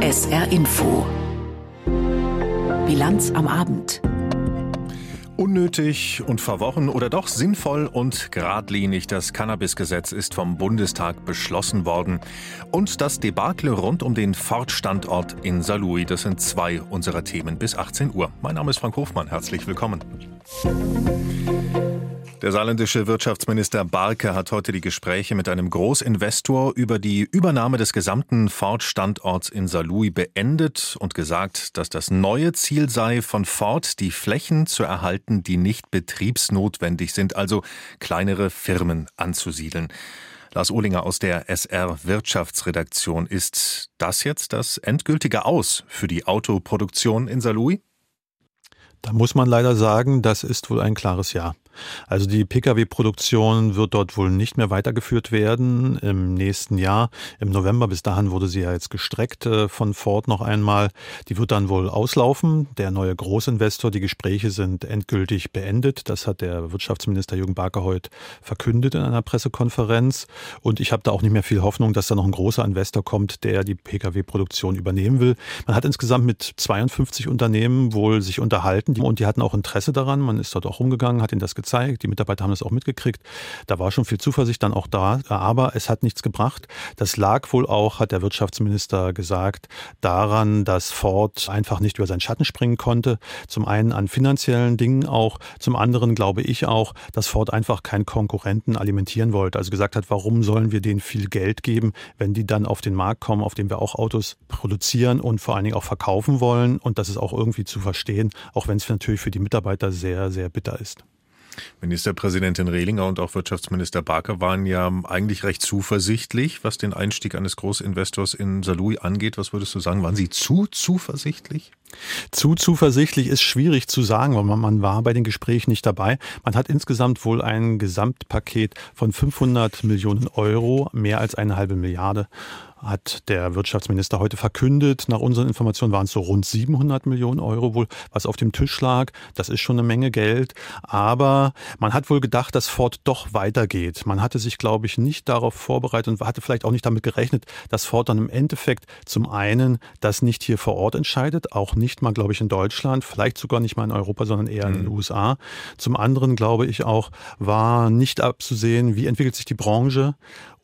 SR Info. Bilanz am Abend. Unnötig und verworren oder doch sinnvoll und geradlinig. Das Cannabis-Gesetz ist vom Bundestag beschlossen worden. Und das Debakel rund um den Ford-Standort in Saarlouis. Das sind zwei unserer Themen bis 18 Uhr. Mein Name ist Frank Hofmann. Herzlich willkommen. Der saarländische Wirtschaftsminister Barke hat heute die Gespräche mit einem Großinvestor über die Übernahme des gesamten Ford-Standorts in Saarlouis beendet und gesagt, dass das neue Ziel sei, von Ford die Flächen zu erhalten, die nicht betriebsnotwendig sind, also kleinere Firmen anzusiedeln. Lars Ohlinger aus der SR Wirtschaftsredaktion. Ist das jetzt das endgültige Aus für die Autoproduktion in Saarlouis? Da muss man leider sagen, das ist wohl ein klares Ja. Also die Pkw-Produktion wird dort wohl nicht mehr weitergeführt werden im nächsten Jahr. Im November, bis dahin wurde sie ja jetzt gestreckt äh, von Ford noch einmal. Die wird dann wohl auslaufen. Der neue Großinvestor, die Gespräche sind endgültig beendet. Das hat der Wirtschaftsminister Jürgen Barker heute verkündet in einer Pressekonferenz. Und ich habe da auch nicht mehr viel Hoffnung, dass da noch ein großer Investor kommt, der die Pkw-Produktion übernehmen will. Man hat insgesamt mit 52 Unternehmen wohl sich unterhalten und die hatten auch Interesse daran. Man ist dort auch rumgegangen, hat ihnen das gezeigt. Die Mitarbeiter haben das auch mitgekriegt. Da war schon viel Zuversicht dann auch da, aber es hat nichts gebracht. Das lag wohl auch, hat der Wirtschaftsminister gesagt, daran, dass Ford einfach nicht über seinen Schatten springen konnte. Zum einen an finanziellen Dingen auch, zum anderen glaube ich auch, dass Ford einfach keinen Konkurrenten alimentieren wollte. Also gesagt hat, warum sollen wir denen viel Geld geben, wenn die dann auf den Markt kommen, auf dem wir auch Autos produzieren und vor allen Dingen auch verkaufen wollen. Und das ist auch irgendwie zu verstehen, auch wenn es natürlich für die Mitarbeiter sehr, sehr bitter ist. Ministerpräsidentin Rehlinger und auch Wirtschaftsminister Barker waren ja eigentlich recht zuversichtlich, was den Einstieg eines Großinvestors in Salui angeht. Was würdest du sagen? Waren sie zu zuversichtlich? Zu zuversichtlich ist schwierig zu sagen, weil man, man war bei den Gesprächen nicht dabei. Man hat insgesamt wohl ein Gesamtpaket von 500 Millionen Euro, mehr als eine halbe Milliarde hat der Wirtschaftsminister heute verkündet. Nach unseren Informationen waren es so rund 700 Millionen Euro wohl, was auf dem Tisch lag. Das ist schon eine Menge Geld. Aber man hat wohl gedacht, dass Ford doch weitergeht. Man hatte sich, glaube ich, nicht darauf vorbereitet und hatte vielleicht auch nicht damit gerechnet, dass Ford dann im Endeffekt zum einen das nicht hier vor Ort entscheidet, auch nicht mal, glaube ich, in Deutschland, vielleicht sogar nicht mal in Europa, sondern eher in den mhm. USA. Zum anderen, glaube ich auch, war nicht abzusehen, wie entwickelt sich die Branche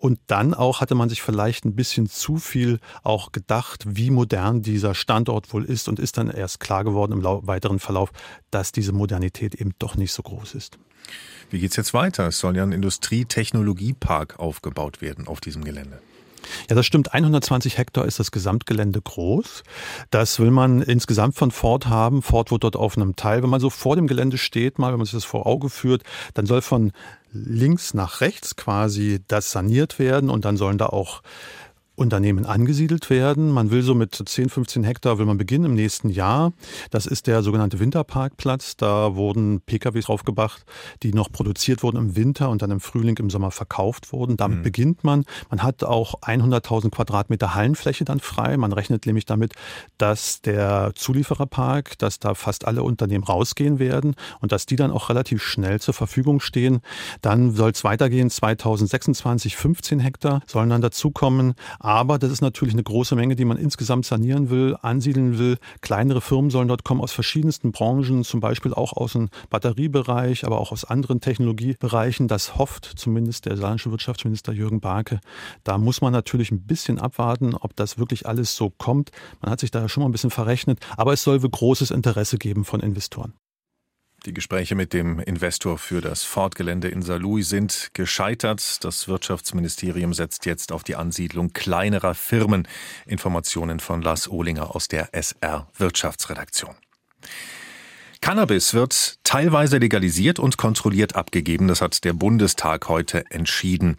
und dann auch hatte man sich vielleicht ein bisschen zu viel auch gedacht, wie modern dieser Standort wohl ist und ist dann erst klar geworden im weiteren Verlauf, dass diese Modernität eben doch nicht so groß ist. Wie geht's jetzt weiter? Es soll ja ein Industrietechnologiepark aufgebaut werden auf diesem Gelände. Ja, das stimmt. 120 Hektar ist das Gesamtgelände groß. Das will man insgesamt von Ford haben. Ford wird dort auf einem Teil, wenn man so vor dem Gelände steht, mal, wenn man sich das vor Auge führt, dann soll von links nach rechts quasi das saniert werden und dann sollen da auch Unternehmen angesiedelt werden. Man will so mit 10, 15 Hektar will man beginnen im nächsten Jahr. Das ist der sogenannte Winterparkplatz. Da wurden PKWs draufgebracht, die noch produziert wurden im Winter und dann im Frühling, im Sommer verkauft wurden. Damit mhm. beginnt man. Man hat auch 100.000 Quadratmeter Hallenfläche dann frei. Man rechnet nämlich damit, dass der Zuliefererpark, dass da fast alle Unternehmen rausgehen werden und dass die dann auch relativ schnell zur Verfügung stehen. Dann soll es weitergehen. 2026 15 Hektar sollen dann dazukommen. Aber das ist natürlich eine große Menge, die man insgesamt sanieren will, ansiedeln will. Kleinere Firmen sollen dort kommen aus verschiedensten Branchen, zum Beispiel auch aus dem Batteriebereich, aber auch aus anderen Technologiebereichen. Das hofft zumindest der saarländische Wirtschaftsminister Jürgen Barke. Da muss man natürlich ein bisschen abwarten, ob das wirklich alles so kommt. Man hat sich da schon mal ein bisschen verrechnet, aber es soll wohl großes Interesse geben von Investoren. Die Gespräche mit dem Investor für das Ford-Gelände in Saarlouis sind gescheitert. Das Wirtschaftsministerium setzt jetzt auf die Ansiedlung kleinerer Firmen. Informationen von Lars Ohlinger aus der SR Wirtschaftsredaktion. Cannabis wird teilweise legalisiert und kontrolliert abgegeben. Das hat der Bundestag heute entschieden.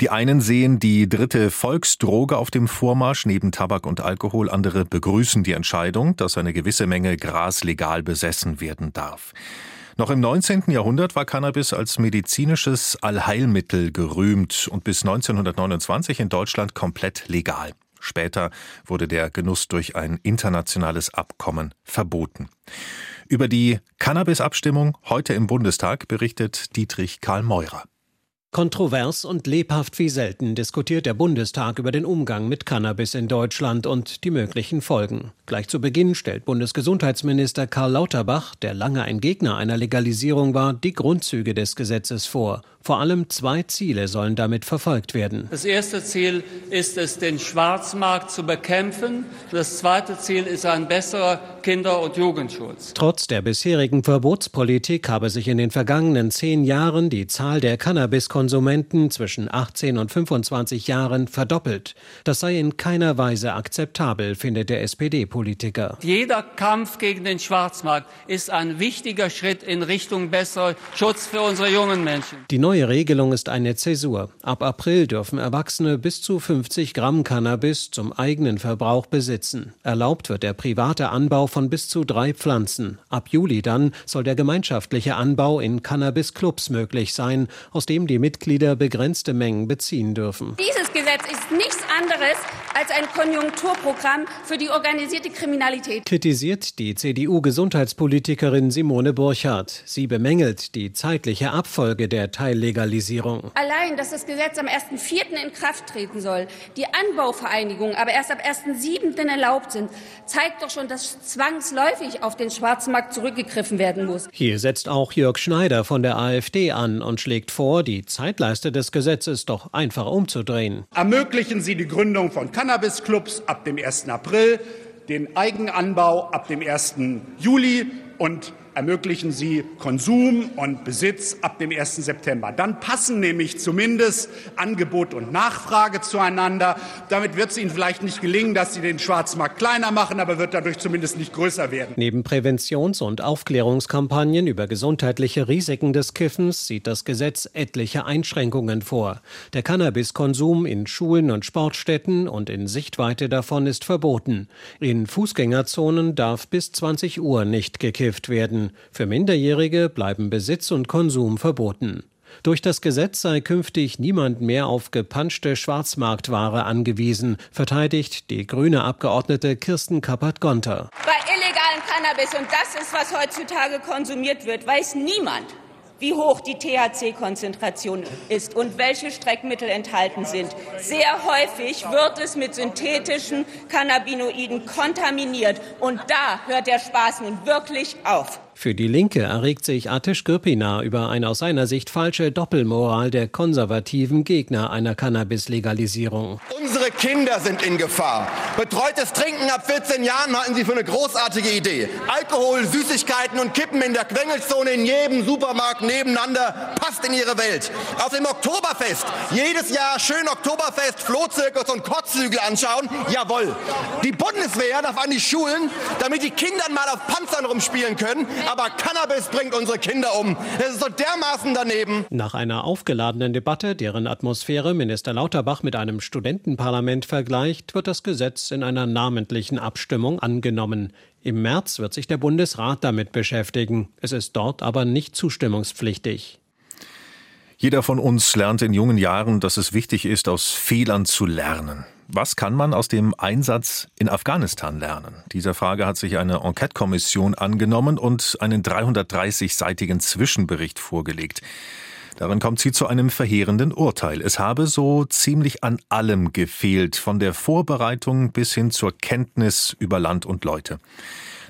Die einen sehen die dritte Volksdroge auf dem Vormarsch neben Tabak und Alkohol, andere begrüßen die Entscheidung, dass eine gewisse Menge Gras legal besessen werden darf. Noch im 19. Jahrhundert war Cannabis als medizinisches Allheilmittel gerühmt und bis 1929 in Deutschland komplett legal. Später wurde der Genuss durch ein internationales Abkommen verboten. Über die Cannabis-Abstimmung heute im Bundestag berichtet Dietrich Karl Meurer. Kontrovers und lebhaft wie selten diskutiert der Bundestag über den Umgang mit Cannabis in Deutschland und die möglichen Folgen. Gleich zu Beginn stellt Bundesgesundheitsminister Karl Lauterbach, der lange ein Gegner einer Legalisierung war, die Grundzüge des Gesetzes vor. Vor allem zwei Ziele sollen damit verfolgt werden. Das erste Ziel ist es, den Schwarzmarkt zu bekämpfen. Das zweite Ziel ist ein besserer Kinder- und Jugendschutz. Trotz der bisherigen Verbotspolitik habe sich in den vergangenen zehn Jahren die Zahl der Cannabiskonsumenten zwischen 18 und 25 Jahren verdoppelt. Das sei in keiner Weise akzeptabel, findet der SPD-Politiker. Jeder Kampf gegen den Schwarzmarkt ist ein wichtiger Schritt in Richtung besserer Schutz für unsere jungen Menschen. Die neue neue Regelung ist eine Zäsur. Ab April dürfen Erwachsene bis zu 50 Gramm Cannabis zum eigenen Verbrauch besitzen. Erlaubt wird der private Anbau von bis zu drei Pflanzen. Ab Juli dann soll der gemeinschaftliche Anbau in Cannabis-Clubs möglich sein, aus dem die Mitglieder begrenzte Mengen beziehen dürfen. Dieses Gesetz ist nichts anderes als ein Konjunkturprogramm für die organisierte Kriminalität. Kritisiert die CDU-Gesundheitspolitikerin Simone Burchardt. Sie bemängelt die zeitliche Abfolge der Teillegalisierung. Allein, dass das Gesetz am 1.4. in Kraft treten soll, die Anbauvereinigungen aber erst ab 1.7. erlaubt sind, zeigt doch schon, dass zwangsläufig auf den Schwarzmarkt zurückgegriffen werden muss. Hier setzt auch Jörg Schneider von der AfD an und schlägt vor, die Zeitleiste des Gesetzes doch einfach umzudrehen. Ermöglichen Sie die Gründung von Cannabisclubs ab dem 1. April, den Eigenanbau ab dem 1. Juli und ermöglichen Sie Konsum und Besitz ab dem 1. September. Dann passen nämlich zumindest Angebot und Nachfrage zueinander. Damit wird es Ihnen vielleicht nicht gelingen, dass Sie den Schwarzmarkt kleiner machen, aber wird dadurch zumindest nicht größer werden. Neben Präventions- und Aufklärungskampagnen über gesundheitliche Risiken des Kiffens sieht das Gesetz etliche Einschränkungen vor. Der Cannabiskonsum in Schulen und Sportstätten und in Sichtweite davon ist verboten. In Fußgängerzonen darf bis 20 Uhr nicht gekifft werden. Für Minderjährige bleiben Besitz und Konsum verboten. Durch das Gesetz sei künftig niemand mehr auf gepanschte Schwarzmarktware angewiesen, verteidigt die grüne Abgeordnete Kirsten Kappert-Gonter. Bei illegalen Cannabis, und das ist, was heutzutage konsumiert wird, weiß niemand, wie hoch die THC-Konzentration ist und welche Streckmittel enthalten sind. Sehr häufig wird es mit synthetischen Cannabinoiden kontaminiert. Und da hört der Spaß nun wirklich auf. Für die Linke erregt sich Atish Gürpina über eine aus seiner Sicht falsche Doppelmoral der konservativen Gegner einer Cannabis-Legalisierung. Unsere Kinder sind in Gefahr. Betreutes Trinken ab 14 Jahren halten Sie für eine großartige Idee. Alkohol, Süßigkeiten und Kippen in der Quengelzone in jedem Supermarkt nebeneinander passt in Ihre Welt. Auf dem Oktoberfest jedes Jahr schön Oktoberfest, Flohzirkus und Kotzhügel anschauen. Jawohl. Die Bundeswehr darf an die Schulen, damit die Kinder mal auf Panzern rumspielen können aber Cannabis bringt unsere Kinder um. Es ist so dermaßen daneben. Nach einer aufgeladenen Debatte, deren Atmosphäre Minister Lauterbach mit einem Studentenparlament vergleicht, wird das Gesetz in einer namentlichen Abstimmung angenommen. Im März wird sich der Bundesrat damit beschäftigen. Es ist dort aber nicht zustimmungspflichtig. Jeder von uns lernt in jungen Jahren, dass es wichtig ist, aus Fehlern zu lernen. Was kann man aus dem Einsatz in Afghanistan lernen? Dieser Frage hat sich eine Enquete-Kommission angenommen und einen 330-seitigen Zwischenbericht vorgelegt. Darin kommt sie zu einem verheerenden Urteil. Es habe so ziemlich an allem gefehlt, von der Vorbereitung bis hin zur Kenntnis über Land und Leute.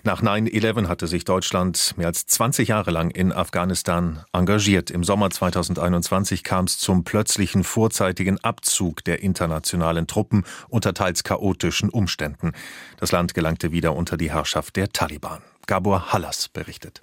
Nach 9-11 hatte sich Deutschland mehr als 20 Jahre lang in Afghanistan engagiert. Im Sommer 2021 kam es zum plötzlichen vorzeitigen Abzug der internationalen Truppen unter teils chaotischen Umständen. Das Land gelangte wieder unter die Herrschaft der Taliban. Gabor Hallas berichtet.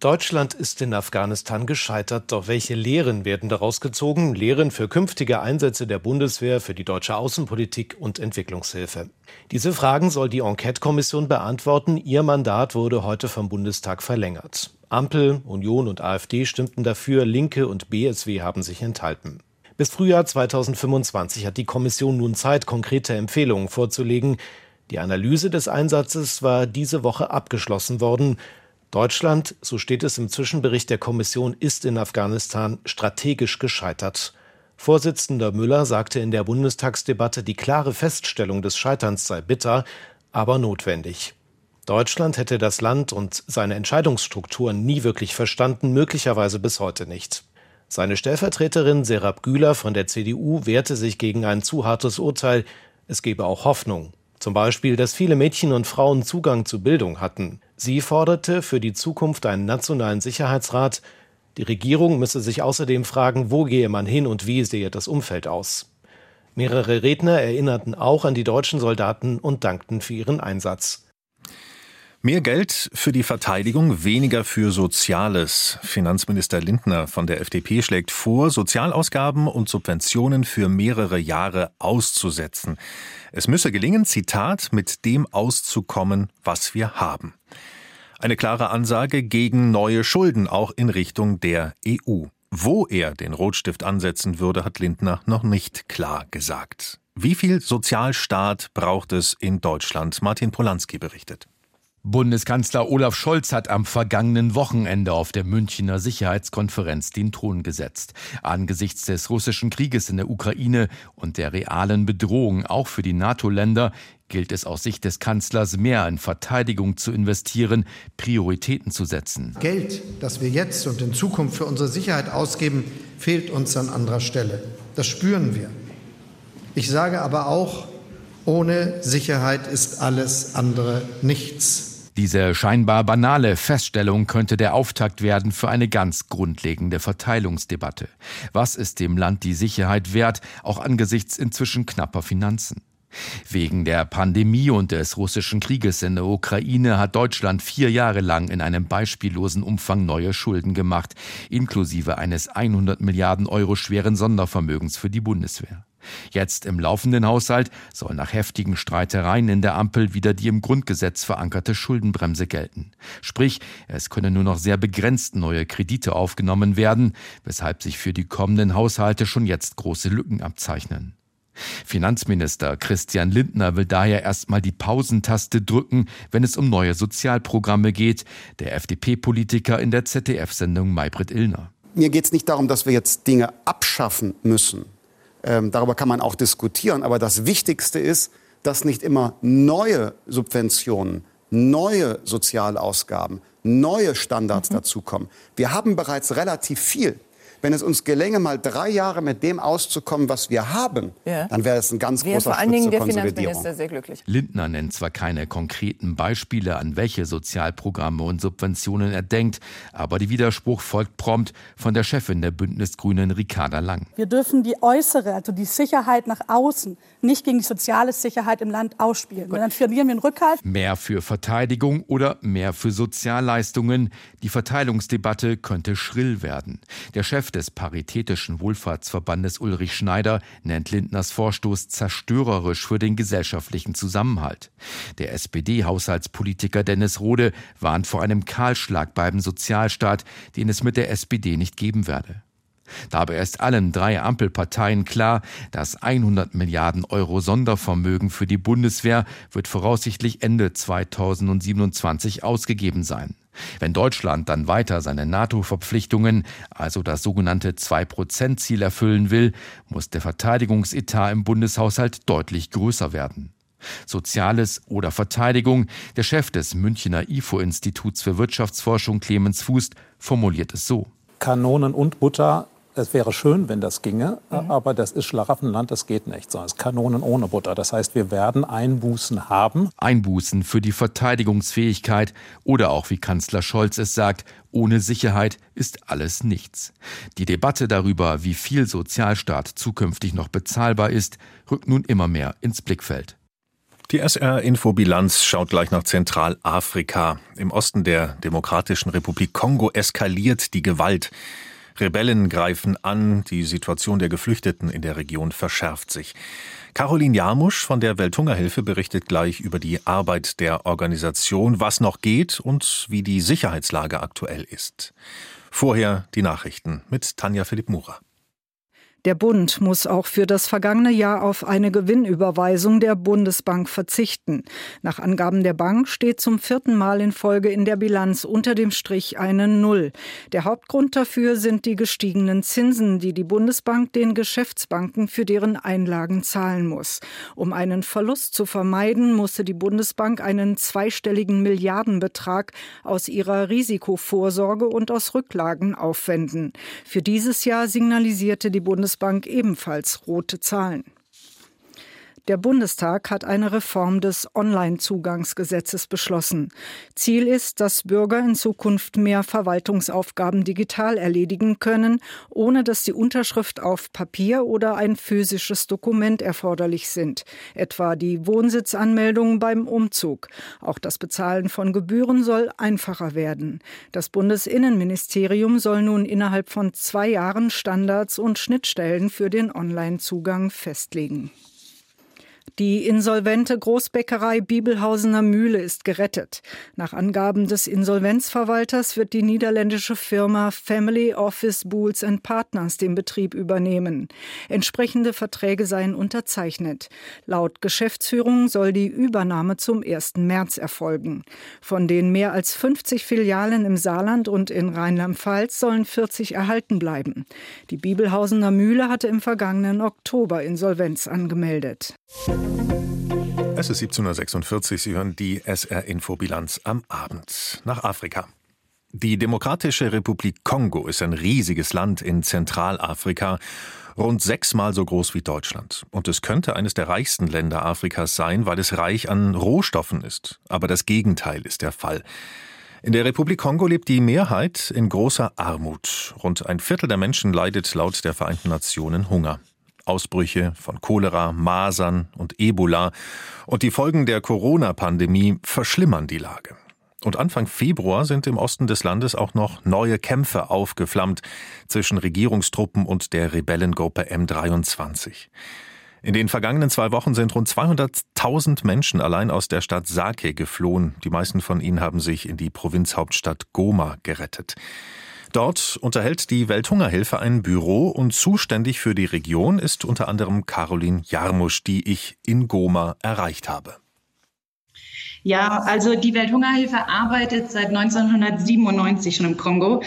Deutschland ist in Afghanistan gescheitert, doch welche Lehren werden daraus gezogen? Lehren für künftige Einsätze der Bundeswehr, für die deutsche Außenpolitik und Entwicklungshilfe. Diese Fragen soll die Enquete-Kommission beantworten. Ihr Mandat wurde heute vom Bundestag verlängert. Ampel, Union und AfD stimmten dafür, Linke und BSW haben sich enthalten. Bis Frühjahr 2025 hat die Kommission nun Zeit, konkrete Empfehlungen vorzulegen. Die Analyse des Einsatzes war diese Woche abgeschlossen worden. Deutschland, so steht es im Zwischenbericht der Kommission, ist in Afghanistan strategisch gescheitert. Vorsitzender Müller sagte in der Bundestagsdebatte, die klare Feststellung des Scheiterns sei bitter, aber notwendig. Deutschland hätte das Land und seine Entscheidungsstrukturen nie wirklich verstanden, möglicherweise bis heute nicht. Seine Stellvertreterin Serap Güler von der CDU wehrte sich gegen ein zu hartes Urteil. Es gebe auch Hoffnung. Zum Beispiel, dass viele Mädchen und Frauen Zugang zu Bildung hatten. Sie forderte für die Zukunft einen nationalen Sicherheitsrat. Die Regierung müsse sich außerdem fragen, wo gehe man hin und wie sehe das Umfeld aus. Mehrere Redner erinnerten auch an die deutschen Soldaten und dankten für ihren Einsatz. Mehr Geld für die Verteidigung, weniger für Soziales. Finanzminister Lindner von der FDP schlägt vor, Sozialausgaben und Subventionen für mehrere Jahre auszusetzen. Es müsse gelingen, Zitat, mit dem auszukommen, was wir haben. Eine klare Ansage gegen neue Schulden, auch in Richtung der EU. Wo er den Rotstift ansetzen würde, hat Lindner noch nicht klar gesagt. Wie viel Sozialstaat braucht es in Deutschland? Martin Polanski berichtet. Bundeskanzler Olaf Scholz hat am vergangenen Wochenende auf der Münchner Sicherheitskonferenz den Ton gesetzt. Angesichts des russischen Krieges in der Ukraine und der realen Bedrohung auch für die NATO-Länder gilt es aus Sicht des Kanzlers mehr in Verteidigung zu investieren, Prioritäten zu setzen. Geld, das wir jetzt und in Zukunft für unsere Sicherheit ausgeben, fehlt uns an anderer Stelle. Das spüren wir. Ich sage aber auch, ohne Sicherheit ist alles andere nichts. Diese scheinbar banale Feststellung könnte der Auftakt werden für eine ganz grundlegende Verteilungsdebatte. Was ist dem Land die Sicherheit wert, auch angesichts inzwischen knapper Finanzen? Wegen der Pandemie und des russischen Krieges in der Ukraine hat Deutschland vier Jahre lang in einem beispiellosen Umfang neue Schulden gemacht, inklusive eines 100 Milliarden Euro schweren Sondervermögens für die Bundeswehr. Jetzt im laufenden Haushalt soll nach heftigen Streitereien in der Ampel wieder die im Grundgesetz verankerte Schuldenbremse gelten. Sprich, es können nur noch sehr begrenzt neue Kredite aufgenommen werden, weshalb sich für die kommenden Haushalte schon jetzt große Lücken abzeichnen. Finanzminister Christian Lindner will daher erstmal die Pausentaste drücken, wenn es um neue Sozialprogramme geht, der FDP-Politiker in der ZDF-Sendung Maybrit Illner. Mir geht es nicht darum, dass wir jetzt Dinge abschaffen müssen. Ähm, darüber kann man auch diskutieren. Aber das Wichtigste ist, dass nicht immer neue Subventionen, neue Sozialausgaben, neue Standards mhm. dazukommen. Wir haben bereits relativ viel. Wenn es uns gelänge, mal drei Jahre mit dem auszukommen, was wir haben, ja. dann wäre es ein ganz wäre großer vor allen Dingen der Finanzminister sehr glücklich. Lindner nennt zwar keine konkreten Beispiele, an welche Sozialprogramme und Subventionen er denkt, aber die Widerspruch folgt prompt von der Chefin der Bündnisgrünen, Ricarda Lang. Wir dürfen die äußere, also die Sicherheit nach außen, nicht gegen die soziale Sicherheit im Land ausspielen. Gut. dann verlieren wir den Rückhalt. Mehr für Verteidigung oder mehr für Sozialleistungen. Die Verteilungsdebatte könnte schrill werden. Der Chef des Paritätischen Wohlfahrtsverbandes Ulrich Schneider nennt Lindners Vorstoß zerstörerisch für den gesellschaftlichen Zusammenhalt. Der SPD-Haushaltspolitiker Dennis Rode warnt vor einem Kahlschlag beim Sozialstaat, den es mit der SPD nicht geben werde. Dabei ist allen drei Ampelparteien klar, das 100 Milliarden Euro Sondervermögen für die Bundeswehr wird voraussichtlich Ende 2027 ausgegeben sein. Wenn Deutschland dann weiter seine NATO-Verpflichtungen, also das sogenannte 2-Prozent-Ziel erfüllen will, muss der Verteidigungsetat im Bundeshaushalt deutlich größer werden. Soziales oder Verteidigung, der Chef des Münchner IFO-Instituts für Wirtschaftsforschung Clemens Fuß formuliert es so. Kanonen und Butter es wäre schön, wenn das ginge, mhm. aber das ist Schlaraffenland, das geht nicht. So, es ist Kanonen ohne Butter. Das heißt, wir werden Einbußen haben. Einbußen für die Verteidigungsfähigkeit oder auch, wie Kanzler Scholz es sagt, ohne Sicherheit ist alles nichts. Die Debatte darüber, wie viel Sozialstaat zukünftig noch bezahlbar ist, rückt nun immer mehr ins Blickfeld. Die SR-Infobilanz schaut gleich nach Zentralafrika. Im Osten der Demokratischen Republik Kongo eskaliert die Gewalt. Rebellen greifen an, die Situation der Geflüchteten in der Region verschärft sich. Caroline Jarmusch von der Welthungerhilfe berichtet gleich über die Arbeit der Organisation, was noch geht und wie die Sicherheitslage aktuell ist. Vorher die Nachrichten mit Tanja Philipp Murer. Der Bund muss auch für das vergangene Jahr auf eine Gewinnüberweisung der Bundesbank verzichten. Nach Angaben der Bank steht zum vierten Mal in Folge in der Bilanz unter dem Strich eine Null. Der Hauptgrund dafür sind die gestiegenen Zinsen, die die Bundesbank den Geschäftsbanken für deren Einlagen zahlen muss. Um einen Verlust zu vermeiden, musste die Bundesbank einen zweistelligen Milliardenbetrag aus ihrer Risikovorsorge und aus Rücklagen aufwenden. Für dieses Jahr signalisierte die Bundesbank Bundesbank ebenfalls rote Zahlen. Der Bundestag hat eine Reform des Online-Zugangsgesetzes beschlossen. Ziel ist, dass Bürger in Zukunft mehr Verwaltungsaufgaben digital erledigen können, ohne dass die Unterschrift auf Papier oder ein physisches Dokument erforderlich sind, etwa die Wohnsitzanmeldung beim Umzug. Auch das Bezahlen von Gebühren soll einfacher werden. Das Bundesinnenministerium soll nun innerhalb von zwei Jahren Standards und Schnittstellen für den Online-Zugang festlegen. Die insolvente Großbäckerei Bibelhausener Mühle ist gerettet. Nach Angaben des Insolvenzverwalters wird die niederländische Firma Family Office Bools Partners den Betrieb übernehmen. Entsprechende Verträge seien unterzeichnet. Laut Geschäftsführung soll die Übernahme zum 1. März erfolgen. Von den mehr als 50 Filialen im Saarland und in Rheinland-Pfalz sollen 40 erhalten bleiben. Die Bibelhausener Mühle hatte im vergangenen Oktober Insolvenz angemeldet. Es ist 17.46 Sie hören die SR-Infobilanz am Abend nach Afrika. Die Demokratische Republik Kongo ist ein riesiges Land in Zentralafrika, rund sechsmal so groß wie Deutschland. Und es könnte eines der reichsten Länder Afrikas sein, weil es reich an Rohstoffen ist. Aber das Gegenteil ist der Fall. In der Republik Kongo lebt die Mehrheit in großer Armut. Rund ein Viertel der Menschen leidet laut der Vereinten Nationen Hunger. Ausbrüche von Cholera, Masern und Ebola und die Folgen der Corona-Pandemie verschlimmern die Lage. Und Anfang Februar sind im Osten des Landes auch noch neue Kämpfe aufgeflammt zwischen Regierungstruppen und der Rebellengruppe M23. In den vergangenen zwei Wochen sind rund 200.000 Menschen allein aus der Stadt Sake geflohen. Die meisten von ihnen haben sich in die Provinzhauptstadt Goma gerettet. Dort unterhält die Welthungerhilfe ein Büro und zuständig für die Region ist unter anderem Caroline Jarmusch, die ich in Goma erreicht habe. Ja, also die Welthungerhilfe arbeitet seit 1997 schon im Kongo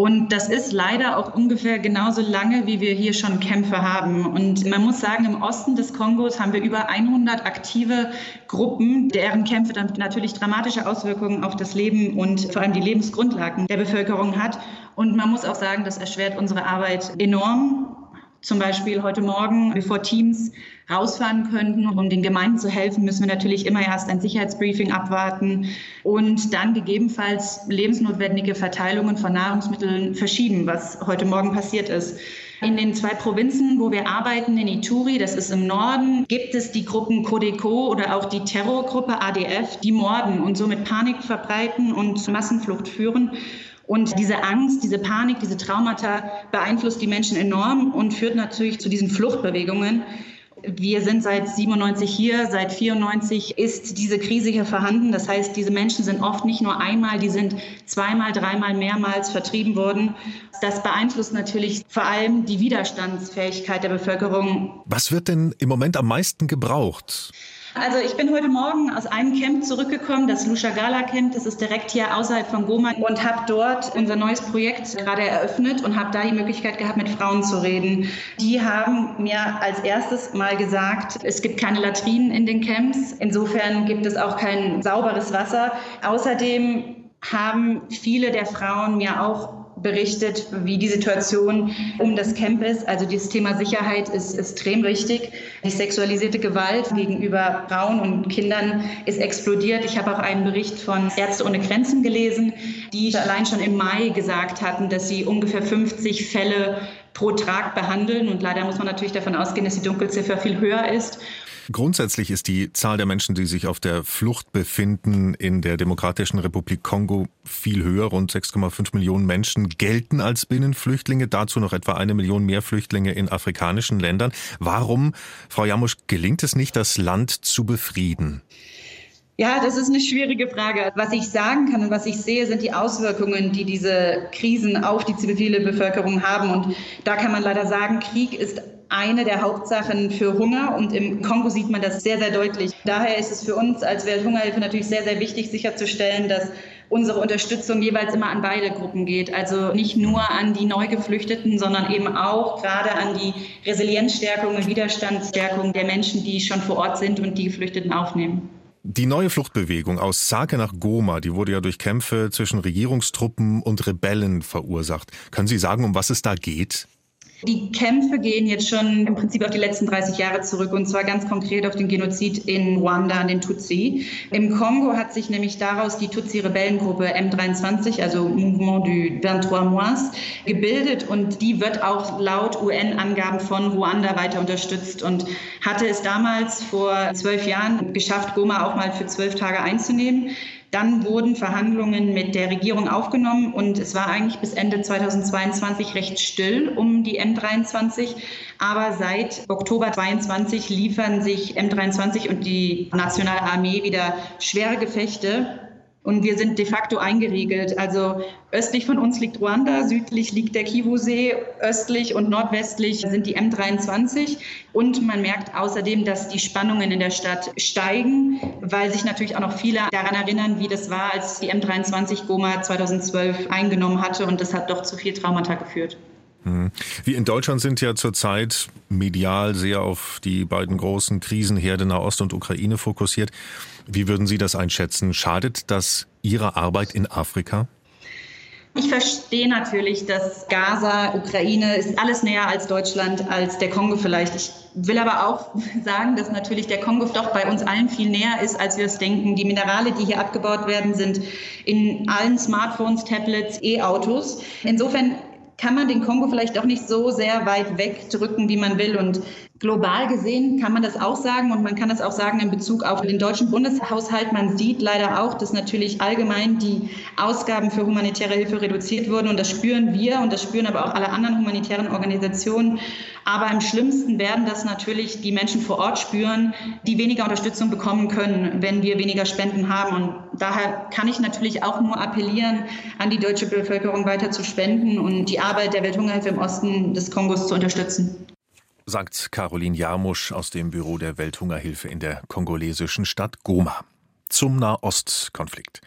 und das ist leider auch ungefähr genauso lange, wie wir hier schon Kämpfe haben. Und man muss sagen, im Osten des Kongos haben wir über 100 aktive Gruppen, deren Kämpfe dann natürlich dramatische Auswirkungen auf das Leben und vor allem die Lebensgrundlagen der Bevölkerung hat. Und man muss auch sagen, das erschwert unsere Arbeit enorm. Zum Beispiel heute Morgen, bevor Teams rausfahren könnten, um den Gemeinden zu helfen, müssen wir natürlich immer erst ein Sicherheitsbriefing abwarten und dann gegebenenfalls lebensnotwendige Verteilungen von Nahrungsmitteln verschieben, was heute Morgen passiert ist. In den zwei Provinzen, wo wir arbeiten, in Ituri, das ist im Norden, gibt es die Gruppen Codeco oder auch die Terrorgruppe ADF, die morden und somit Panik verbreiten und Massenflucht führen. Und diese Angst, diese Panik, diese Traumata beeinflusst die Menschen enorm und führt natürlich zu diesen Fluchtbewegungen. Wir sind seit 97 hier, seit 94 ist diese Krise hier vorhanden. Das heißt, diese Menschen sind oft nicht nur einmal, die sind zweimal, dreimal, mehrmals vertrieben worden. Das beeinflusst natürlich vor allem die Widerstandsfähigkeit der Bevölkerung. Was wird denn im Moment am meisten gebraucht? Also ich bin heute Morgen aus einem Camp zurückgekommen, das Lushagala Camp, das ist direkt hier außerhalb von Goma und habe dort unser neues Projekt gerade eröffnet und habe da die Möglichkeit gehabt, mit Frauen zu reden. Die haben mir als erstes mal gesagt, es gibt keine Latrinen in den Camps, insofern gibt es auch kein sauberes Wasser. Außerdem haben viele der Frauen mir auch berichtet, wie die Situation um das Camp ist. Also das Thema Sicherheit ist extrem wichtig. Die sexualisierte Gewalt gegenüber Frauen und Kindern ist explodiert. Ich habe auch einen Bericht von Ärzte ohne Grenzen gelesen, die allein schon im Mai gesagt hatten, dass sie ungefähr 50 Fälle pro Tag behandeln. Und leider muss man natürlich davon ausgehen, dass die Dunkelziffer viel höher ist. Grundsätzlich ist die Zahl der Menschen, die sich auf der Flucht befinden, in der Demokratischen Republik Kongo viel höher. Rund 6,5 Millionen Menschen gelten als Binnenflüchtlinge, dazu noch etwa eine Million mehr Flüchtlinge in afrikanischen Ländern. Warum, Frau Jamusch, gelingt es nicht, das Land zu befrieden? Ja, das ist eine schwierige Frage. Was ich sagen kann und was ich sehe, sind die Auswirkungen, die diese Krisen auf die zivile Bevölkerung haben. Und da kann man leider sagen, Krieg ist eine der Hauptsachen für Hunger und im Kongo sieht man das sehr, sehr deutlich. Daher ist es für uns als Welthungerhilfe natürlich sehr, sehr wichtig sicherzustellen, dass unsere Unterstützung jeweils immer an beide Gruppen geht. Also nicht nur an die Neugeflüchteten, sondern eben auch gerade an die Resilienzstärkung und Widerstandsstärkung der Menschen, die schon vor Ort sind und die Geflüchteten aufnehmen. Die neue Fluchtbewegung aus Sake nach Goma, die wurde ja durch Kämpfe zwischen Regierungstruppen und Rebellen verursacht. Können Sie sagen, um was es da geht? Die Kämpfe gehen jetzt schon im Prinzip auf die letzten 30 Jahre zurück und zwar ganz konkret auf den Genozid in Ruanda an den Tutsi. Im Kongo hat sich nämlich daraus die Tutsi-Rebellengruppe M23, also Mouvement du 23 Mois, gebildet und die wird auch laut UN-Angaben von Ruanda weiter unterstützt und hatte es damals vor zwölf Jahren geschafft, Goma auch mal für zwölf Tage einzunehmen. Dann wurden Verhandlungen mit der Regierung aufgenommen und es war eigentlich bis Ende 2022 recht still um die M23. Aber seit Oktober 22 liefern sich M23 und die Nationale Armee wieder schwere Gefechte und wir sind de facto eingeriegelt. Also östlich von uns liegt Ruanda, südlich liegt der Kivu-See, östlich und nordwestlich sind die M23. Und man merkt außerdem, dass die Spannungen in der Stadt steigen, weil sich natürlich auch noch viele daran erinnern, wie das war, als die M23 Goma 2012 eingenommen hatte. Und das hat doch zu viel Traumata geführt. Hm. Wir in Deutschland sind ja zurzeit medial sehr auf die beiden großen Krisenherde Nahost und Ukraine fokussiert. Wie würden Sie das einschätzen? Schadet das Ihrer Arbeit in Afrika? Ich verstehe natürlich, dass Gaza, Ukraine ist alles näher als Deutschland, als der Kongo vielleicht. Ich will aber auch sagen, dass natürlich der Kongo doch bei uns allen viel näher ist, als wir es denken. Die Minerale, die hier abgebaut werden, sind in allen Smartphones, Tablets, E-Autos. Insofern kann man den Kongo vielleicht auch nicht so sehr weit wegdrücken, wie man will. Und global gesehen kann man das auch sagen und man kann das auch sagen in Bezug auf den deutschen Bundeshaushalt. Man sieht leider auch, dass natürlich allgemein die Ausgaben für humanitäre Hilfe reduziert wurden und das spüren wir und das spüren aber auch alle anderen humanitären Organisationen. Aber im schlimmsten werden das natürlich die Menschen vor Ort spüren, die weniger Unterstützung bekommen können, wenn wir weniger Spenden haben. Und daher kann ich natürlich auch nur appellieren, an die deutsche Bevölkerung weiter zu spenden und die Arbeit der Welthungerhilfe im Osten des Kongos zu unterstützen sagt Caroline Jarmusch aus dem Büro der Welthungerhilfe in der kongolesischen Stadt Goma. Zum Nahostkonflikt.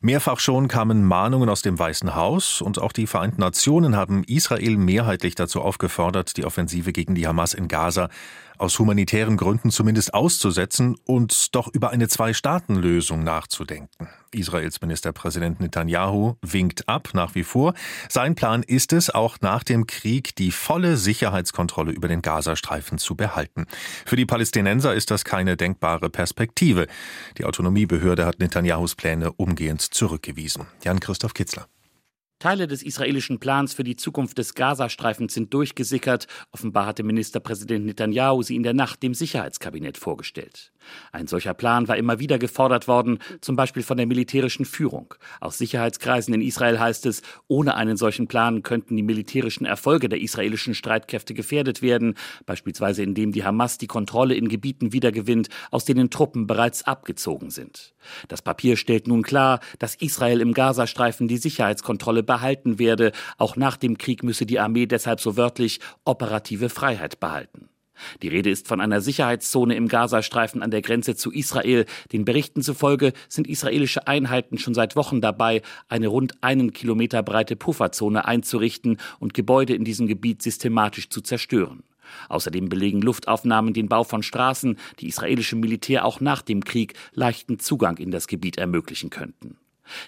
Mehrfach schon kamen Mahnungen aus dem Weißen Haus und auch die Vereinten Nationen haben Israel mehrheitlich dazu aufgefordert, die Offensive gegen die Hamas in Gaza aus humanitären Gründen zumindest auszusetzen und doch über eine Zwei-Staaten-Lösung nachzudenken. Israels Ministerpräsident Netanyahu winkt ab nach wie vor. Sein Plan ist es, auch nach dem Krieg die volle Sicherheitskontrolle über den Gazastreifen zu behalten. Für die Palästinenser ist das keine denkbare Perspektive. Die Autonomiebehörde hat Netanyahus Pläne umgehend zurückgewiesen. Jan-Christoph Kitzler. Teile des israelischen Plans für die Zukunft des Gazastreifens sind durchgesickert. Offenbar hatte Ministerpräsident Netanyahu sie in der Nacht dem Sicherheitskabinett vorgestellt. Ein solcher Plan war immer wieder gefordert worden, zum Beispiel von der militärischen Führung. Aus Sicherheitskreisen in Israel heißt es, ohne einen solchen Plan könnten die militärischen Erfolge der israelischen Streitkräfte gefährdet werden, beispielsweise indem die Hamas die Kontrolle in Gebieten wiedergewinnt, aus denen Truppen bereits abgezogen sind. Das Papier stellt nun klar, dass Israel im Gazastreifen die Sicherheitskontrolle behalten werde. Auch nach dem Krieg müsse die Armee deshalb so wörtlich operative Freiheit behalten. Die Rede ist von einer Sicherheitszone im Gazastreifen an der Grenze zu Israel. Den Berichten zufolge sind israelische Einheiten schon seit Wochen dabei, eine rund einen Kilometer breite Pufferzone einzurichten und Gebäude in diesem Gebiet systematisch zu zerstören. Außerdem belegen Luftaufnahmen den Bau von Straßen, die israelischem Militär auch nach dem Krieg leichten Zugang in das Gebiet ermöglichen könnten.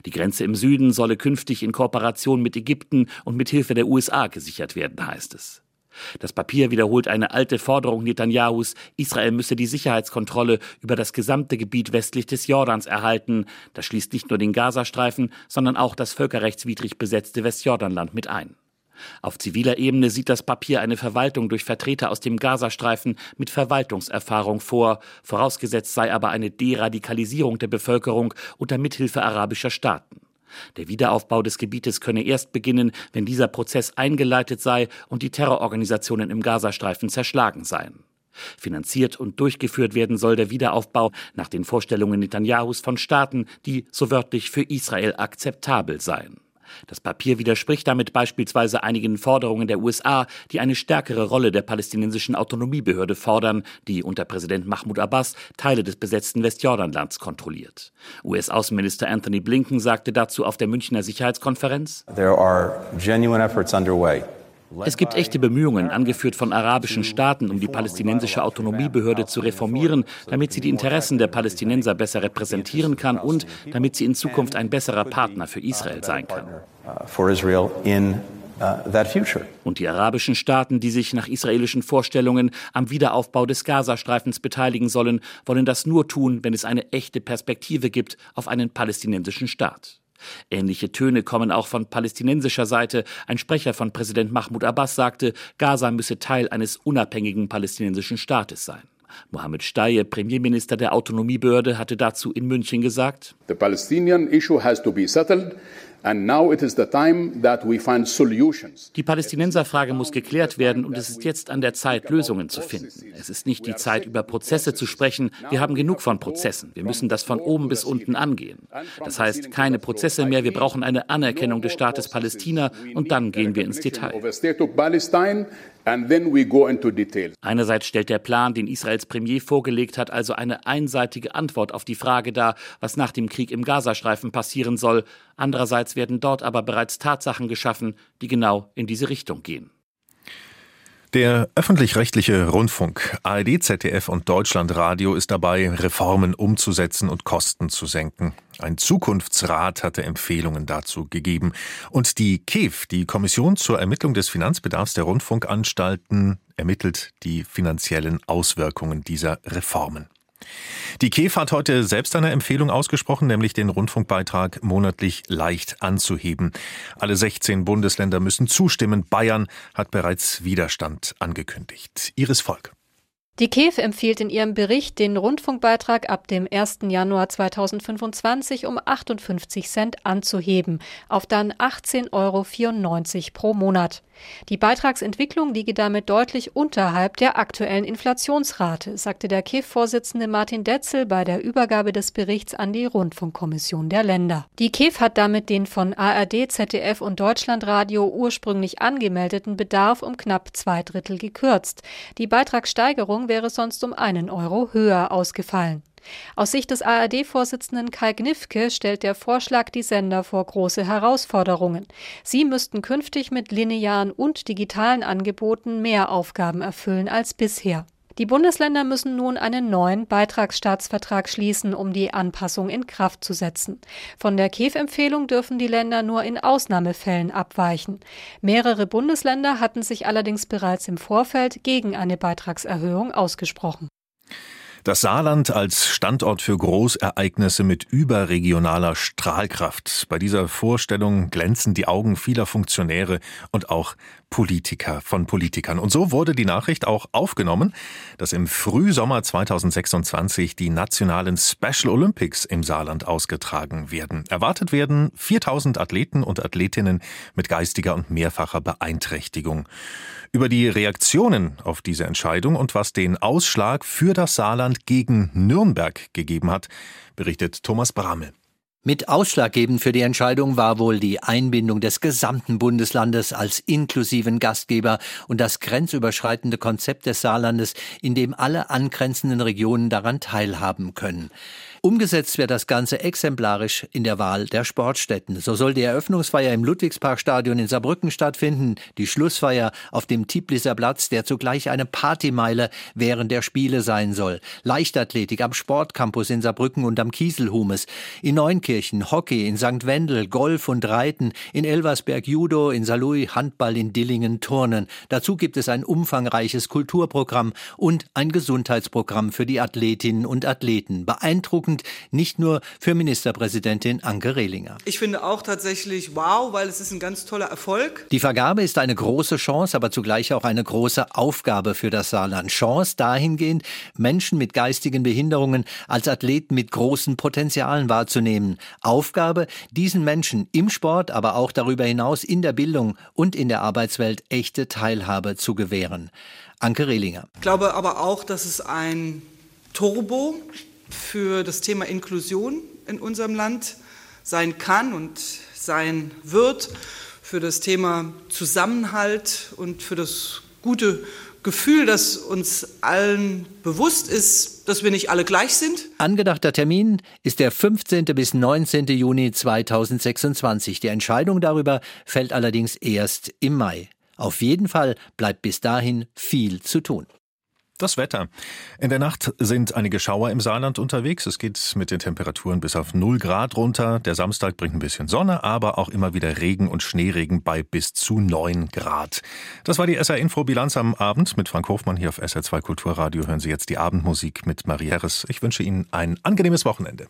Die Grenze im Süden solle künftig in Kooperation mit Ägypten und mit Hilfe der USA gesichert werden, heißt es. Das Papier wiederholt eine alte Forderung Netanyahus, Israel müsse die Sicherheitskontrolle über das gesamte Gebiet westlich des Jordans erhalten. Das schließt nicht nur den Gazastreifen, sondern auch das völkerrechtswidrig besetzte Westjordanland mit ein. Auf ziviler Ebene sieht das Papier eine Verwaltung durch Vertreter aus dem Gazastreifen mit Verwaltungserfahrung vor, vorausgesetzt sei aber eine Deradikalisierung der Bevölkerung unter Mithilfe arabischer Staaten. Der Wiederaufbau des Gebietes könne erst beginnen, wenn dieser Prozess eingeleitet sei und die Terrororganisationen im Gazastreifen zerschlagen seien. Finanziert und durchgeführt werden soll der Wiederaufbau nach den Vorstellungen Netanyahus von Staaten, die so wörtlich für Israel akzeptabel seien. Das Papier widerspricht damit beispielsweise einigen Forderungen der USA, die eine stärkere Rolle der palästinensischen Autonomiebehörde fordern, die unter Präsident Mahmoud Abbas Teile des besetzten Westjordanlands kontrolliert. US-Außenminister Anthony Blinken sagte dazu auf der Münchner Sicherheitskonferenz There are genuine efforts underway es gibt echte Bemühungen, angeführt von arabischen Staaten, um die palästinensische Autonomiebehörde zu reformieren, damit sie die Interessen der Palästinenser besser repräsentieren kann und damit sie in Zukunft ein besserer Partner für Israel sein kann. Und die arabischen Staaten, die sich nach israelischen Vorstellungen am Wiederaufbau des Gazastreifens beteiligen sollen, wollen das nur tun, wenn es eine echte Perspektive gibt auf einen palästinensischen Staat. Ähnliche Töne kommen auch von palästinensischer Seite. Ein Sprecher von Präsident Mahmoud Abbas sagte, Gaza müsse Teil eines unabhängigen palästinensischen Staates sein. Mohammed Steye, Premierminister der Autonomiebehörde, hatte dazu in München gesagt: The Palestinian issue has to be settled die Palästinenserfrage muss geklärt werden und es ist jetzt an der Zeit, Lösungen zu finden. Es ist nicht die Zeit, über Prozesse zu sprechen. Wir haben genug von Prozessen. Wir müssen das von oben bis unten angehen. Das heißt, keine Prozesse mehr. Wir brauchen eine Anerkennung des Staates Palästina und dann gehen wir ins Detail. Einerseits stellt der Plan, den Israels Premier vorgelegt hat, also eine einseitige Antwort auf die Frage dar, was nach dem Krieg im Gazastreifen passieren soll. Andererseits werden dort aber bereits Tatsachen geschaffen, die genau in diese Richtung gehen. Der öffentlich-rechtliche Rundfunk, ARD, ZDF und Deutschlandradio ist dabei, Reformen umzusetzen und Kosten zu senken. Ein Zukunftsrat hatte Empfehlungen dazu gegeben. Und die KEF, die Kommission zur Ermittlung des Finanzbedarfs der Rundfunkanstalten, ermittelt die finanziellen Auswirkungen dieser Reformen. Die KEF hat heute selbst eine Empfehlung ausgesprochen, nämlich den Rundfunkbeitrag monatlich leicht anzuheben. Alle 16 Bundesländer müssen zustimmen. Bayern hat bereits Widerstand angekündigt. Iris Volk. Die KEF empfiehlt in ihrem Bericht, den Rundfunkbeitrag ab dem 1. Januar 2025 um 58 Cent anzuheben, auf dann 18,94 Euro pro Monat. Die Beitragsentwicklung liege damit deutlich unterhalb der aktuellen Inflationsrate, sagte der KEF-Vorsitzende Martin Detzel bei der Übergabe des Berichts an die Rundfunkkommission der Länder. Die KEF hat damit den von ARD, ZDF und Deutschlandradio ursprünglich angemeldeten Bedarf um knapp zwei Drittel gekürzt. Die Beitragssteigerung wäre sonst um einen Euro höher ausgefallen. Aus Sicht des ARD-Vorsitzenden Kai Gnifke stellt der Vorschlag die Sender vor große Herausforderungen. Sie müssten künftig mit linearen und digitalen Angeboten mehr Aufgaben erfüllen als bisher. Die Bundesländer müssen nun einen neuen Beitragsstaatsvertrag schließen, um die Anpassung in Kraft zu setzen. Von der KEF-Empfehlung dürfen die Länder nur in Ausnahmefällen abweichen. Mehrere Bundesländer hatten sich allerdings bereits im Vorfeld gegen eine Beitragserhöhung ausgesprochen. Das Saarland als Standort für Großereignisse mit überregionaler Strahlkraft. Bei dieser Vorstellung glänzen die Augen vieler Funktionäre und auch Politiker von Politikern. Und so wurde die Nachricht auch aufgenommen, dass im Frühsommer 2026 die nationalen Special Olympics im Saarland ausgetragen werden. Erwartet werden 4000 Athleten und Athletinnen mit geistiger und mehrfacher Beeinträchtigung. Über die Reaktionen auf diese Entscheidung und was den Ausschlag für das Saarland gegen Nürnberg gegeben hat, berichtet Thomas Bramel. Mit ausschlaggebend für die Entscheidung war wohl die Einbindung des gesamten Bundeslandes als inklusiven Gastgeber und das grenzüberschreitende Konzept des Saarlandes, in dem alle angrenzenden Regionen daran teilhaben können. Umgesetzt wird das Ganze exemplarisch in der Wahl der Sportstätten. So soll die Eröffnungsfeier im Ludwigsparkstadion in Saarbrücken stattfinden, die Schlussfeier auf dem Tiblisser Platz, der zugleich eine Partymeile während der Spiele sein soll. Leichtathletik am Sportcampus in Saarbrücken und am Kieselhumes. In Neunkirchen Hockey, in St. Wendel Golf und Reiten, in Elversberg Judo, in Saarlouis Handball, in Dillingen Turnen. Dazu gibt es ein umfangreiches Kulturprogramm und ein Gesundheitsprogramm für die Athletinnen und Athleten. Beeindruckend beeindruckend, nicht nur für Ministerpräsidentin Anke Rehlinger. Ich finde auch tatsächlich wow, weil es ist ein ganz toller Erfolg. Die Vergabe ist eine große Chance, aber zugleich auch eine große Aufgabe für das Saarland. Chance dahingehend, Menschen mit geistigen Behinderungen als Athleten mit großen Potenzialen wahrzunehmen. Aufgabe, diesen Menschen im Sport, aber auch darüber hinaus in der Bildung und in der Arbeitswelt echte Teilhabe zu gewähren. Anke Rehlinger. Ich glaube aber auch, dass es ein Turbo für das Thema Inklusion in unserem Land sein kann und sein wird, für das Thema Zusammenhalt und für das gute Gefühl, dass uns allen bewusst ist, dass wir nicht alle gleich sind. Angedachter Termin ist der 15. bis 19. Juni 2026. Die Entscheidung darüber fällt allerdings erst im Mai. Auf jeden Fall bleibt bis dahin viel zu tun. Das Wetter. In der Nacht sind einige Schauer im Saarland unterwegs. Es geht mit den Temperaturen bis auf 0 Grad runter. Der Samstag bringt ein bisschen Sonne, aber auch immer wieder Regen und Schneeregen bei bis zu 9 Grad. Das war die SR Info Bilanz am Abend mit Frank Hofmann hier auf SR2 Kulturradio. Hören Sie jetzt die Abendmusik mit Marie Harris. Ich wünsche Ihnen ein angenehmes Wochenende.